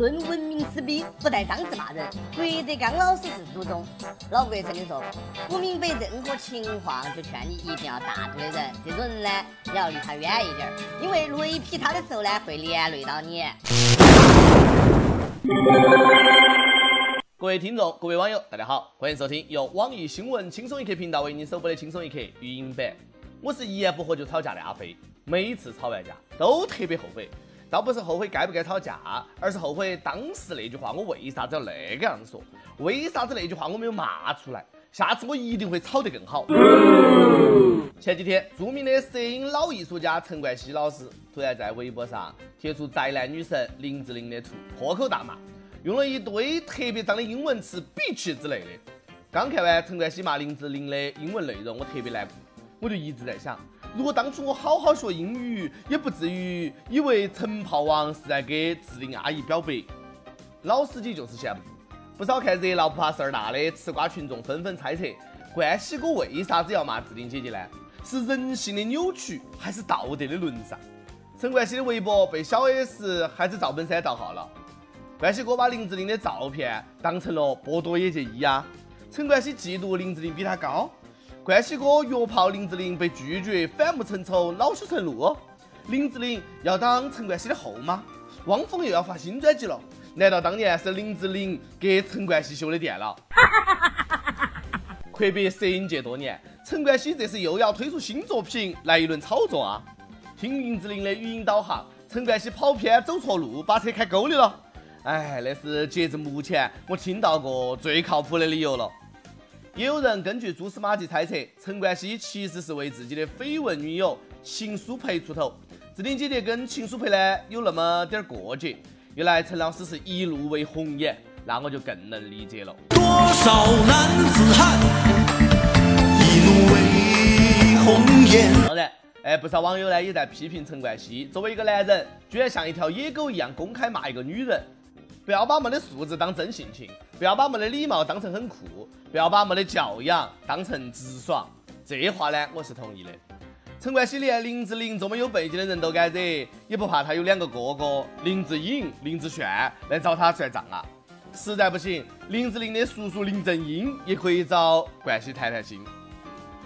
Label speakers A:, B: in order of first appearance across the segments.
A: 论文明之逼，不带脏字骂人。郭德纲老师是祖宗，老郭曾经说，不明白任何情况，就劝你一定要大度的人。这种人呢，你要离他远一点，因为雷劈他的时候呢，会连累到你。
B: 各位听众，各位网友，大家好，欢迎收听由网易新闻轻松一刻频道为您首播的轻松一刻语音版。我是一言不合就吵架的阿飞，每次吵完架都特别后悔。倒不是后悔该不该吵架，而是后悔当时那句话我为啥子要那个样子说？为啥子那句话我没有骂出来？下次我一定会吵得更好。前几天，著名的摄影老艺术家陈冠希老师突然在微博上贴出宅男女神林志玲的图，破口大骂，用了一堆特别脏的英文词 “bitch” 之类的。刚看完陈冠希骂林志玲的英文内容，我特别难过，我就一直在想。如果当初我好好学英语，也不至于以为陈炮王是在给志玲阿姨表白。老司机就是闲不住，不少看热闹不怕事儿大的吃瓜群众纷纷猜测，冠希哥为啥子要骂志玲姐姐呢？是人性的扭曲，还是道德的沦丧？陈冠希的微博被小 S 还是赵本山盗号了。冠希哥把林志玲的照片当成了波多野结衣啊？陈冠希嫉妒林志玲比他高？冠希哥约炮，林志玲被拒绝，反目成仇，恼羞成怒。林志玲要当陈冠希的后妈，汪峰又要发新专辑了。难道当年是林志玲给陈冠希修的电脑？阔别摄影界多年，陈冠希这是又要推出新作品来一轮炒作啊！听林志玲的语音导航，陈冠希跑偏走错路，把车开沟里了。哎，那是截至目前我听到过最靠谱的理由了。也有人根据蛛丝马迹猜测，陈冠希其实是为自己的绯闻女友秦舒培出头。志玲姐姐跟秦舒培呢有那么点过节，原来陈老师是一路为红颜，那我就更能理解了。多少男子汉，一路为红颜。当然，哎，不少网友呢也在批评陈冠希，作为一个男人，居然像一条野狗一样公开骂一个女人。不要把没得素质当真性情，不要把没得礼貌当成很酷，不要把没得教养当成直爽。这话呢，我是同意的。陈冠希连林志玲这么有背景的人都敢惹，也不怕他有两个哥哥林志颖、林志炫来找他算账啊？实在不行，林志玲的叔叔林正英也可以找冠希谈谈心。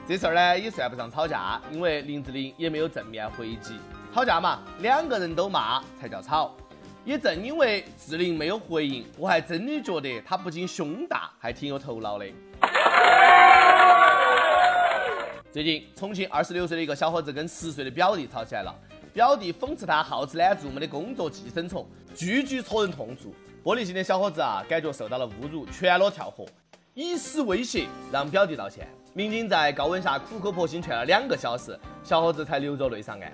B: 这事儿呢，也算不上吵架，因为林志玲也没有正面回击。吵架嘛，两个人都骂才叫吵。也正因为志玲没有回应，我还真的觉得她不仅胸大，还挺有头脑的。最近，重庆二十六岁的一个小伙子跟十岁的表弟吵起来了，表弟讽刺他好吃懒做，没得工作，寄生虫，句句戳人痛处。玻璃心的小伙子啊，感觉受到了侮辱，全裸跳河，以死威胁让表弟道歉。民警在高温下苦口婆心劝了两个小时，小伙子才流着泪上岸。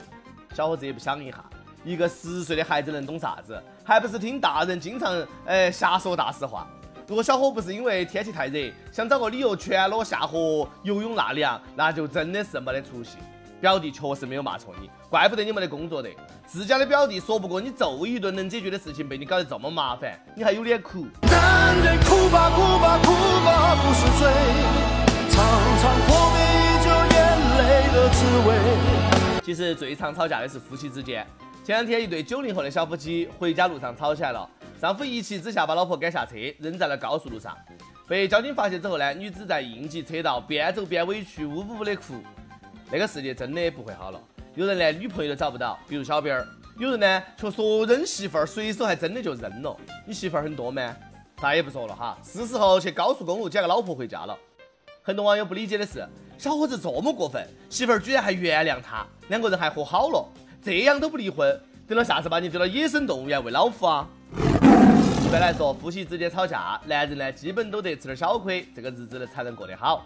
B: 小伙子也不想一下。一个十岁的孩子能懂啥子？还不是听大人经常哎瞎说大实话。如果小伙不是因为天气太热，想找个理由全裸下河游泳纳凉，那就真的是没得出息。表弟确实没有骂错你，怪不得你没得工作的。自家的表弟说不过你揍一顿能解决的事情，被你搞得这么麻烦，你还有脸哭？男人哭吧哭吧哭吧不是罪，尝尝破灭已久眼泪的滋味。其实最常吵架的是夫妻之间。前两天，一对九零后的小夫妻回家路上吵起来了。丈夫一气之下把老婆赶下车，扔在了高速路上。被交警发现之后呢，女子在应急车道边走边委屈，呜呜呜的哭。那个世界真的不会好了。有人连女朋友都找不到，比如小编儿；有人呢却说扔媳妇儿，随手还真的就扔了。你媳妇儿很多吗？啥也不说了哈，是时候去高速公路捡个老婆回家了。很多网友不理解的是，小伙子这么过分，媳妇儿居然还原谅他，两个人还和好了。这样都不离婚，等到下次把你丢到野生动物园喂老虎啊！一般来说，夫妻之间吵架，男人呢基本都得吃点小亏，这个日子呢才能过得好。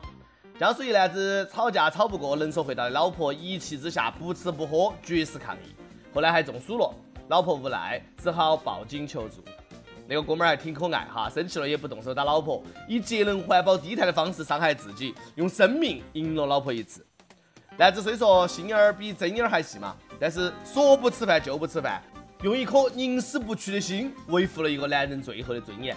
B: 江苏一男子吵架吵不过，能说会道的老婆一气之下不吃不喝，绝食抗议，后来还中暑了，老婆无奈只好报警求助。那个哥们儿还挺可爱哈，生气了也不动手打老婆，以节能环保低碳的方式伤害自己，用生命赢了老婆一次。男子虽说心眼儿比针眼儿还细嘛。但是说不吃饭就不吃饭，用一颗宁死不屈的心维护了一个男人最后的尊严。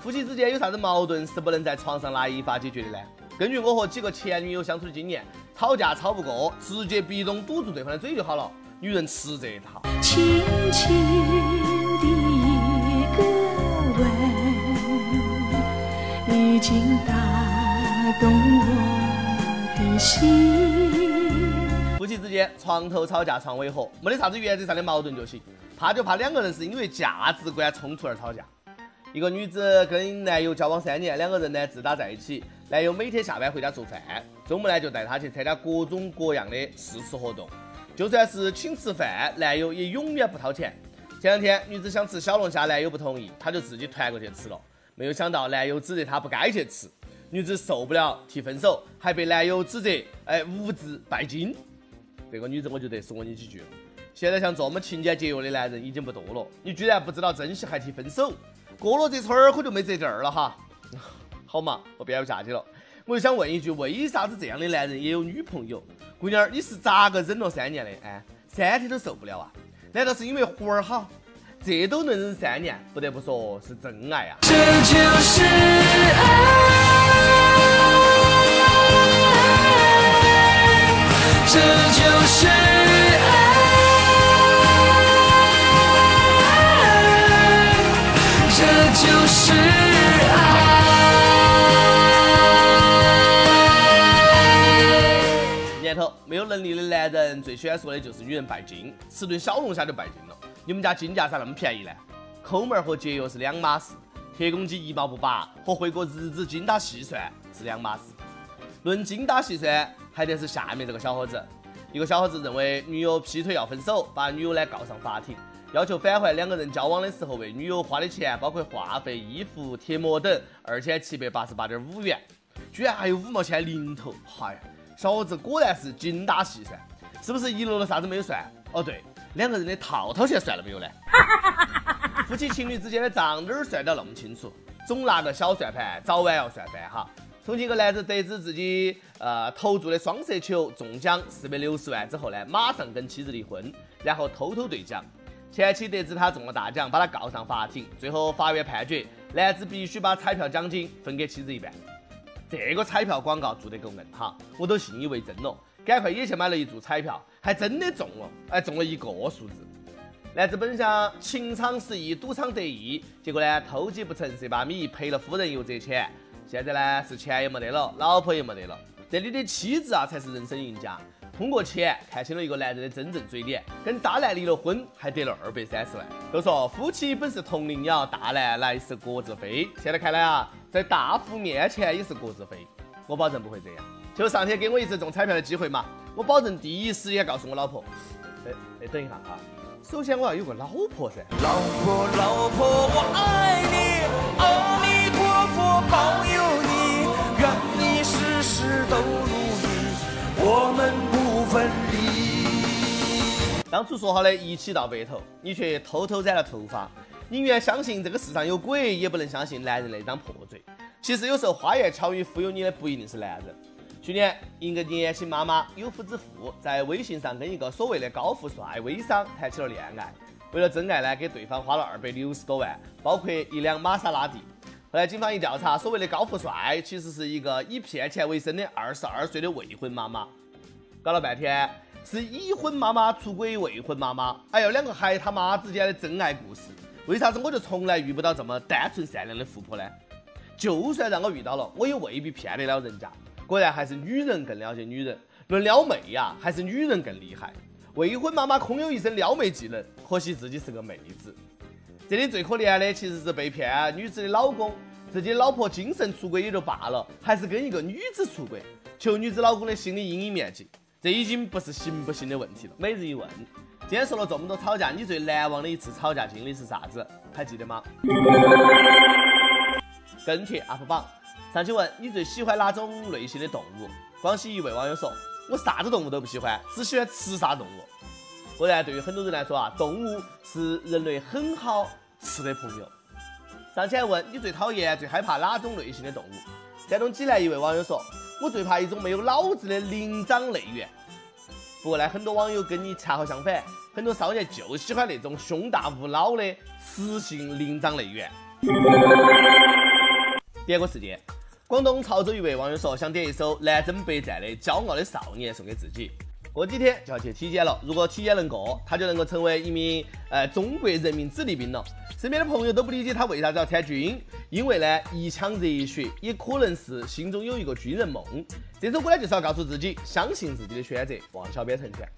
B: 夫妻之间有啥子矛盾是不能在床上拿一发解决的呢？根据我和几个前女友相处的经验，吵架吵不过，直接壁咚堵住对方的嘴就好了。女人吃这一套。轻轻的一个
C: 吻。已经打动我的心。
B: 夫妻之间床头吵架床尾和，没得啥子原则上的矛盾就行。怕就怕两个人是因为价值观冲突而吵架。一个女子跟男友交往三年，两个人呢自打在一起，男友每天下班回家做饭，周末呢就带她去参加各种各样的试吃活动。就算是请吃饭，男友也永远不掏钱。前两天女子想吃小龙虾，男友不同意，她就自己团过去吃了。没有想到男友指责她不该去吃，女子受不了提分手，还被男友指责哎无知拜金。这个女子我就得说你几句了。现在像这么勤俭节约的男人已经不多了，你居然不知道珍惜还提分手，过了这村儿可就没这店儿了哈。好嘛，我编不下去了，我就想问一句，为啥子这样的男人也有女朋友？姑娘，你是咋个忍了三年的？哎，三天都受不了啊？难道是因为活儿好？这都能忍三年，不得不说是真爱啊！
C: 这就是爱，这就是爱，这就是爱。
B: 年头没有能力的男人最喜欢说的就是女人拜金，吃顿小龙虾就拜金了。你们家金价咋那么便宜呢？抠门和节约是两码事，铁公鸡一毛不拔和会过日子精打细算是两码事。论精打细算，还得是下面这个小伙子。一个小伙子认为女友劈腿要分手，把女友呢告上法庭，要求返还两个人交往的时候为女友花的钱，包括话费、衣服、贴膜等二千七百八十八点五元，居然还有五毛钱零头。嗨，小伙子果然是精打细算，是不是遗漏了啥子没有算？哦对，两个人的套套钱算了没有呢？夫妻情侣之间的账哪儿算得那么清楚？总拿个小算盘，早晚要算翻哈。重庆一个男子得知自己呃投注的双色球中奖四百六十万之后呢，马上跟妻子离婚，然后偷偷兑奖。前妻得知他中了大奖，把他告上法庭，最后法院判决男子必须把彩票奖金分给妻子一半。这个彩票广告做得够硬哈，我都信以为真了，赶快也去买了一注彩票，还真的中了，哎，中了一个数字。男子本想情场失意，赌场得意，结果呢偷鸡不成蚀把米，赔了夫人又折钱。现在呢是钱也没得了，老婆也没得了，这里的妻子啊才是人生赢家。通过钱看清了一个男人的真正嘴脸，跟渣男离了婚还得了二百三十万。都说夫妻本是同林鸟，大难来时各自飞。现在看来啊，在大富面前也是各自飞。我保证不会这样，就上天给我一次中彩票的机会嘛，我保证第一时间告诉我老婆。哎哎，等一下哈，首先我要有个老婆噻。
D: 老婆，老婆，我爱你，保佑你，愿你事事都如意，我们不分离。
B: 当初说好的一起到白头，你却偷偷染了头发。宁愿相信这个世上有鬼，也不能相信男人那张破嘴。其实有时候花言巧语忽悠你的不一定是男人。去年，一个年轻妈妈有夫之妇在微信上跟一个所谓的高富帅微商谈起了恋爱。为了真爱呢，给对方花了二百六十多万，包括一辆玛莎拉蒂。后来警方一调查，所谓的高富帅其实是一个以骗钱为生的二十二岁的未婚妈妈。搞了半天是已婚妈妈出轨未婚妈妈，哎呦，两个孩他妈之间的真爱故事。为啥子我就从来遇不到这么单纯善良的富婆呢？就算让我遇到了，我也未必骗得了人家。果然还是女人更了解女人，论撩妹呀，还是女人更厉害。未婚妈妈空有一身撩妹技能，可惜自己是个妹子。这里最可怜的其实是被骗女子的老公，自己的老婆精神出轨也就罢了，还是跟一个女子出轨，求女子老公的心理阴影面积。这已经不是行不行的问题了。每日一问，今天说了这么多吵架，你最难忘的一次吵架经历是啥子？还记得吗？跟帖 UP 榜，上期问你最喜欢哪种类型的动物？广西一位网友说：“我啥子动物都不喜欢，只喜欢吃啥动物。”果然，对于很多人来说啊，动物是人类很好吃的朋友。上期还问你最讨厌、最害怕哪种类型的动物？山东济南一位网友说：“我最怕一种没有脑子的灵长类猿。”不过呢，很多网友跟你恰好相反，很多少年就喜欢那种胸大无脑的雌性灵长类猿。点歌事件，广东潮州一位网友说想点一首南征北战的《骄傲的少年》送给自己。过几天就要去体检了。如果体检能过，他就能够成为一名呃中国人民子弟兵了。身边的朋友都不理解他为啥子要参军，因为呢一腔热血，也可能是心中有一个军人梦。这首歌呢就是要告诉自己，相信自己的选择，望小编成全，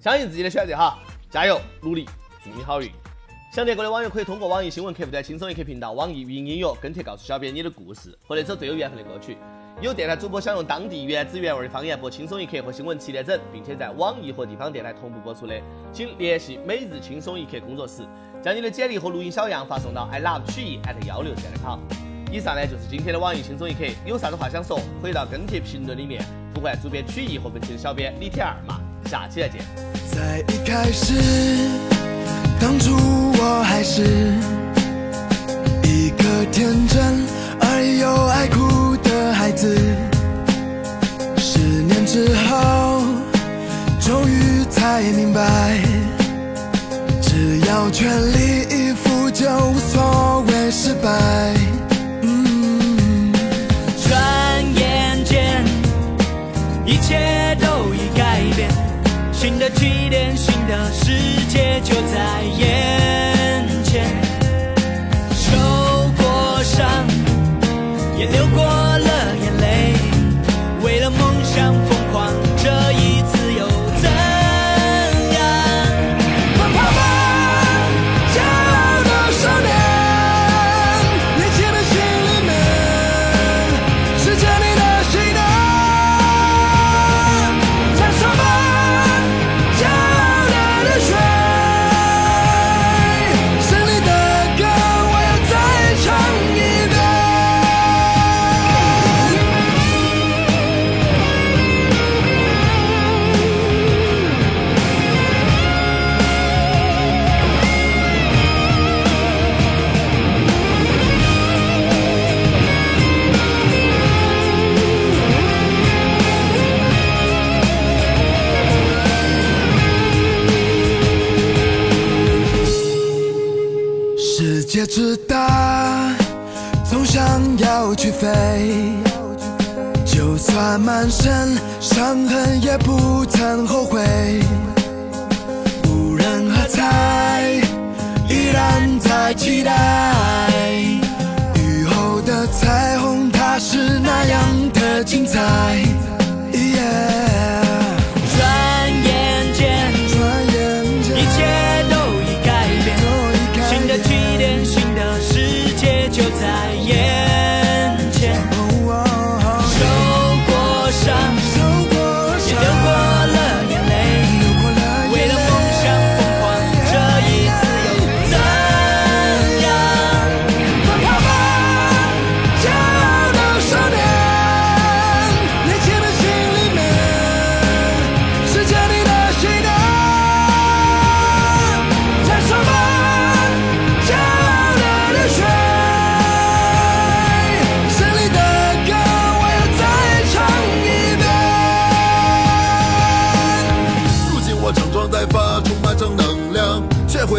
B: 相信自己的选择哈，加油努力，祝你好运。想点歌的网友可以通过网易新闻客户端“轻松一刻”频道、网易云音乐跟帖告诉小编你的故事和那首最有缘分的歌曲。有电台主播想用当地原汁原味的方言播《轻松一刻》和新闻七点整，并且在网易和地方电台同步播出的，请联系每日轻松一刻工作室，将你的简历和录音小样发送到 i love 曲艺 at 幺六三 com。以上呢就是今天的网易轻松一刻，有啥子话想说，可以到跟帖评论里面呼唤主编曲艺和本期的小编李铁二嘛。下期再见。
E: 在一开始，当初我还是一个天真而又爱哭的孩子。十年之后，终于才明白，只要全力以赴，就无所谓
C: 伤